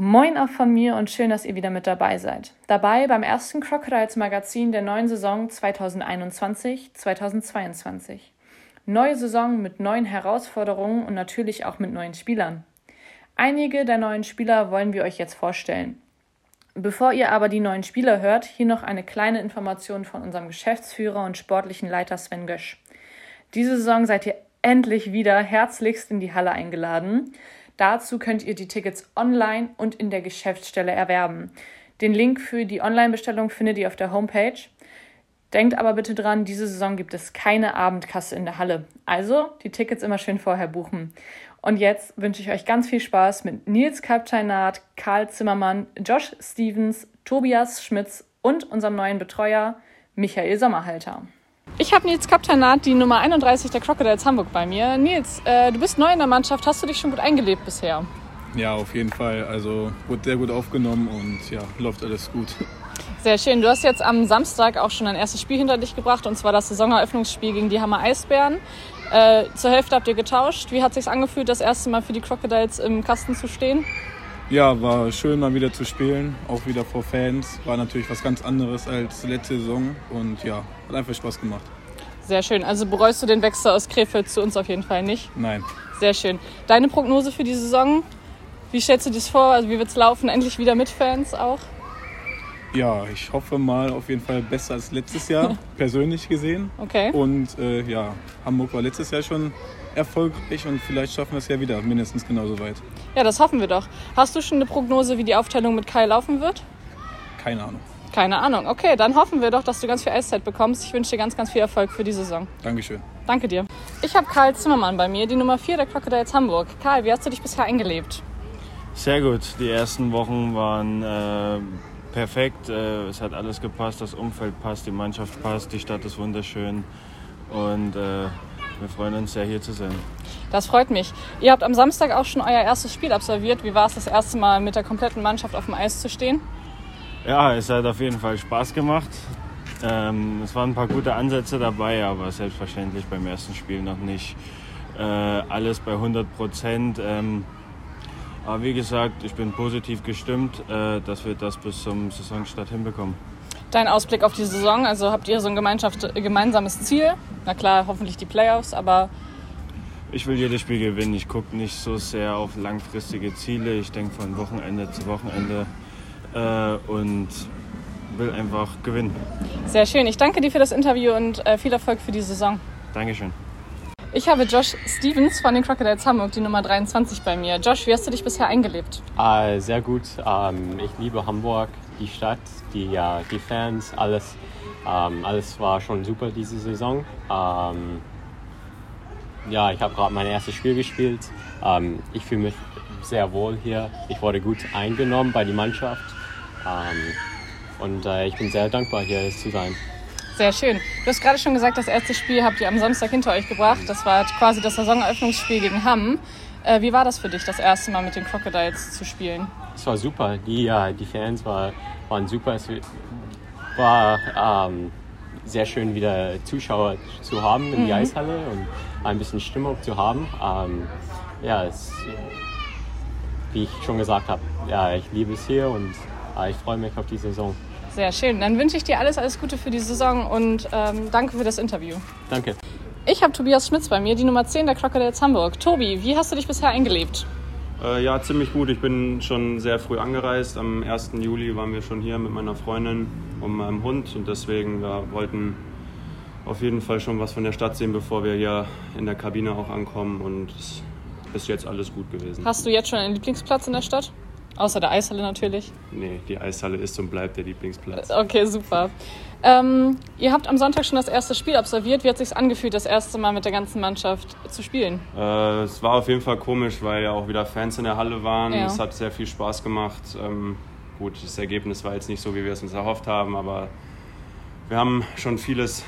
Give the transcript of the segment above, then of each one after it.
Moin auch von mir und schön, dass ihr wieder mit dabei seid. Dabei beim ersten Crocodiles Magazin der neuen Saison 2021-2022. Neue Saison mit neuen Herausforderungen und natürlich auch mit neuen Spielern. Einige der neuen Spieler wollen wir euch jetzt vorstellen. Bevor ihr aber die neuen Spieler hört, hier noch eine kleine Information von unserem Geschäftsführer und sportlichen Leiter Sven Gösch. Diese Saison seid ihr endlich wieder herzlichst in die Halle eingeladen. Dazu könnt ihr die Tickets online und in der Geschäftsstelle erwerben. Den Link für die Online-Bestellung findet ihr auf der Homepage. Denkt aber bitte dran, diese Saison gibt es keine Abendkasse in der Halle. Also die Tickets immer schön vorher buchen. Und jetzt wünsche ich euch ganz viel Spaß mit Nils Kapteinat, Karl Zimmermann, Josh Stevens, Tobias Schmitz und unserem neuen Betreuer Michael Sommerhalter. Ich habe Nils Kaptanat, die Nummer 31 der Crocodiles Hamburg bei mir. Nils, äh, du bist neu in der Mannschaft. Hast du dich schon gut eingelebt bisher? Ja, auf jeden Fall. Also wurde sehr gut aufgenommen und ja, läuft alles gut. Sehr schön. Du hast jetzt am Samstag auch schon ein erstes Spiel hinter dich gebracht und zwar das Saisoneröffnungsspiel gegen die Hammer Eisbären. Äh, zur Hälfte habt ihr getauscht. Wie hat es sich angefühlt, das erste Mal für die Crocodiles im Kasten zu stehen? Ja, war schön mal wieder zu spielen, auch wieder vor Fans. War natürlich was ganz anderes als letzte Saison und ja, hat einfach Spaß gemacht. Sehr schön. Also bereust du den Wechsel aus Krefeld zu uns auf jeden Fall nicht? Nein. Sehr schön. Deine Prognose für die Saison? Wie stellst du dir das vor? Also wie wird es laufen? Endlich wieder mit Fans auch? Ja, ich hoffe mal auf jeden Fall besser als letztes Jahr, persönlich gesehen. Okay. Und äh, ja, Hamburg war letztes Jahr schon erfolgreich und vielleicht schaffen wir es ja wieder mindestens genauso weit. Ja, das hoffen wir doch. Hast du schon eine Prognose, wie die Aufteilung mit Kai laufen wird? Keine Ahnung. Keine Ahnung. Okay, dann hoffen wir doch, dass du ganz viel Eiszeit bekommst. Ich wünsche dir ganz, ganz viel Erfolg für die Saison. Dankeschön. Danke dir. Ich habe Karl Zimmermann bei mir, die Nummer 4 der Crocodiles Hamburg. Karl, wie hast du dich bisher eingelebt? Sehr gut. Die ersten Wochen waren äh, perfekt. Äh, es hat alles gepasst, das Umfeld passt, die Mannschaft passt, die Stadt ist wunderschön. Und äh, wir freuen uns sehr, hier zu sein. Das freut mich. Ihr habt am Samstag auch schon euer erstes Spiel absolviert. Wie war es das erste Mal mit der kompletten Mannschaft auf dem Eis zu stehen? Ja, es hat auf jeden Fall Spaß gemacht. Ähm, es waren ein paar gute Ansätze dabei, aber selbstverständlich beim ersten Spiel noch nicht äh, alles bei 100 Prozent. Ähm, aber wie gesagt, ich bin positiv gestimmt, äh, dass wir das bis zum Saisonstart hinbekommen. Dein Ausblick auf die Saison, also habt ihr so ein gemeinsames Ziel? Na klar, hoffentlich die Playoffs, aber. Ich will jedes Spiel gewinnen. Ich gucke nicht so sehr auf langfristige Ziele. Ich denke von Wochenende zu Wochenende äh, und will einfach gewinnen. Sehr schön. Ich danke dir für das Interview und äh, viel Erfolg für die Saison. Dankeschön. Ich habe Josh Stevens von den Crocodiles Hamburg, die Nummer 23 bei mir. Josh, wie hast du dich bisher eingelebt? Äh, sehr gut. Ähm, ich liebe Hamburg, die Stadt, die, äh, die Fans, alles. Ähm, alles war schon super diese Saison. Ähm, ja, ich habe gerade mein erstes Spiel gespielt. Ähm, ich fühle mich sehr wohl hier. Ich wurde gut eingenommen bei der Mannschaft. Ähm, und äh, ich bin sehr dankbar, hier zu sein. Sehr schön. Du hast gerade schon gesagt, das erste Spiel habt ihr am Samstag hinter euch gebracht. Das war quasi das Saisoneröffnungsspiel gegen Hamm. Äh, wie war das für dich, das erste Mal mit den Crocodiles zu spielen? Es war super. Die, äh, die Fans war, waren super. Es war ähm, sehr schön, wieder Zuschauer zu haben in mhm. die Eishalle und ein bisschen Stimmung zu haben. Ähm, ja, es, wie ich schon gesagt habe, ja, ich liebe es hier und äh, ich freue mich auf die Saison. Sehr schön. Dann wünsche ich dir alles, alles Gute für die Saison und ähm, danke für das Interview. Danke. Ich habe Tobias Schmitz bei mir, die Nummer 10 der Crocodiles Hamburg. Tobi, wie hast du dich bisher eingelebt? Äh, ja, ziemlich gut. Ich bin schon sehr früh angereist. Am 1. Juli waren wir schon hier mit meiner Freundin und meinem Hund und deswegen ja, wollten auf jeden Fall schon was von der Stadt sehen, bevor wir hier in der Kabine auch ankommen und es ist bis jetzt alles gut gewesen. Hast du jetzt schon einen Lieblingsplatz in der Stadt? Außer der Eishalle natürlich. Nee, die Eishalle ist und bleibt der Lieblingsplatz. Okay, super. Ähm, ihr habt am Sonntag schon das erste Spiel absolviert. Wie hat es sich angefühlt, das erste Mal mit der ganzen Mannschaft zu spielen? Äh, es war auf jeden Fall komisch, weil ja auch wieder Fans in der Halle waren. Ja. Es hat sehr viel Spaß gemacht. Ähm, gut, das Ergebnis war jetzt nicht so, wie wir es uns erhofft haben, aber wir haben schon vieles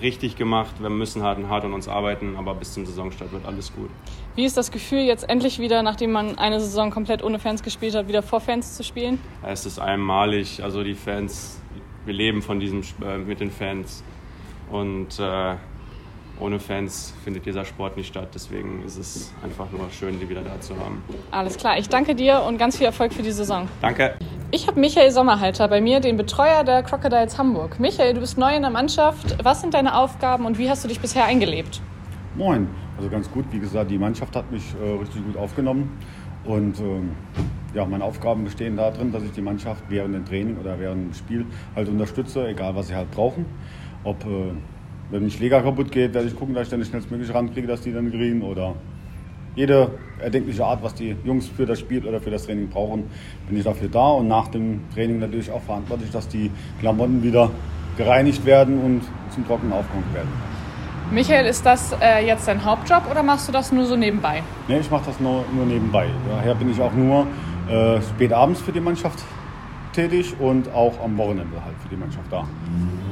richtig gemacht. Wir müssen hart, hart an uns arbeiten, aber bis zum Saisonstart wird alles gut. Wie ist das Gefühl, jetzt endlich wieder, nachdem man eine Saison komplett ohne Fans gespielt hat, wieder vor Fans zu spielen? Es ist einmalig. Also die Fans, wir leben von diesem äh, mit den Fans und äh, ohne Fans findet dieser Sport nicht statt. Deswegen ist es einfach nur schön, die wieder da zu haben. Alles klar, ich danke dir und ganz viel Erfolg für die Saison. Danke. Ich habe Michael Sommerhalter bei mir, den Betreuer der Crocodiles Hamburg. Michael, du bist neu in der Mannschaft. Was sind deine Aufgaben und wie hast du dich bisher eingelebt? Moin, also ganz gut. Wie gesagt, die Mannschaft hat mich äh, richtig gut aufgenommen. Und ähm, ja, meine Aufgaben bestehen darin, dass ich die Mannschaft während dem Training oder während dem Spiel halt unterstütze, egal was sie halt brauchen. Ob äh, wenn ein Schläger kaputt geht, werde ich gucken, dass ich dann schnellstmöglich rankriege, dass die dann kriegen. Oder jede erdenkliche Art, was die Jungs für das Spiel oder für das Training brauchen, bin ich dafür da. Und nach dem Training natürlich auch verantwortlich, dass die Klamotten wieder gereinigt werden und zum Trocknen aufgehängt werden. Michael, ist das äh, jetzt dein Hauptjob oder machst du das nur so nebenbei? Nee, ich mache das nur, nur nebenbei. Daher bin ich auch nur äh, spät abends für die Mannschaft tätig und auch am Wochenende halt für die Mannschaft da.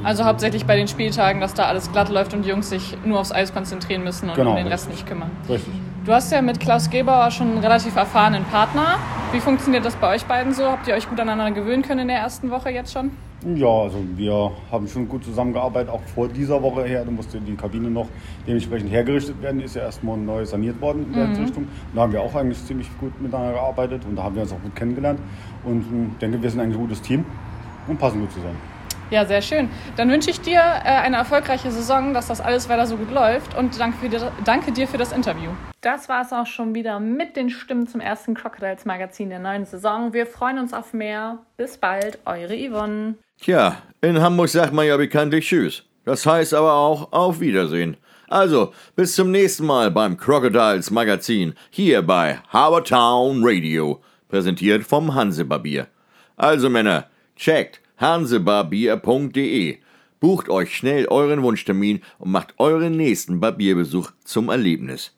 Also hauptsächlich bei den Spieltagen, dass da alles glatt läuft und die Jungs sich nur aufs Eis konzentrieren müssen und Genau, um den richtig. Rest nicht kümmern. Richtig. Du hast ja mit Klaus Gebauer schon einen relativ erfahrenen Partner. Wie funktioniert das bei euch beiden so? Habt ihr euch gut aneinander gewöhnen können in der ersten Woche jetzt schon? Ja, also wir haben schon gut zusammengearbeitet, auch vor dieser Woche her. Da musste die Kabine noch dementsprechend hergerichtet werden. Ist ja erstmal neu saniert worden in der Richtung. Und da haben wir auch eigentlich ziemlich gut miteinander gearbeitet und da haben wir uns auch gut kennengelernt. Und ich denke, wir sind ein gutes Team und passen gut zusammen. Ja, sehr schön. Dann wünsche ich dir äh, eine erfolgreiche Saison, dass das alles weiter so gut läuft und danke, dir, danke dir für das Interview. Das war es auch schon wieder mit den Stimmen zum ersten Crocodiles Magazin der neuen Saison. Wir freuen uns auf mehr. Bis bald, eure Yvonne. Tja, in Hamburg sagt man ja bekanntlich Tschüss. Das heißt aber auch Auf Wiedersehen. Also, bis zum nächsten Mal beim Crocodiles Magazin hier bei Habertown Radio, präsentiert vom Hansebarbier. Also Männer, checkt hansebarbier.de. Bucht euch schnell euren Wunschtermin und macht euren nächsten Barbierbesuch zum Erlebnis.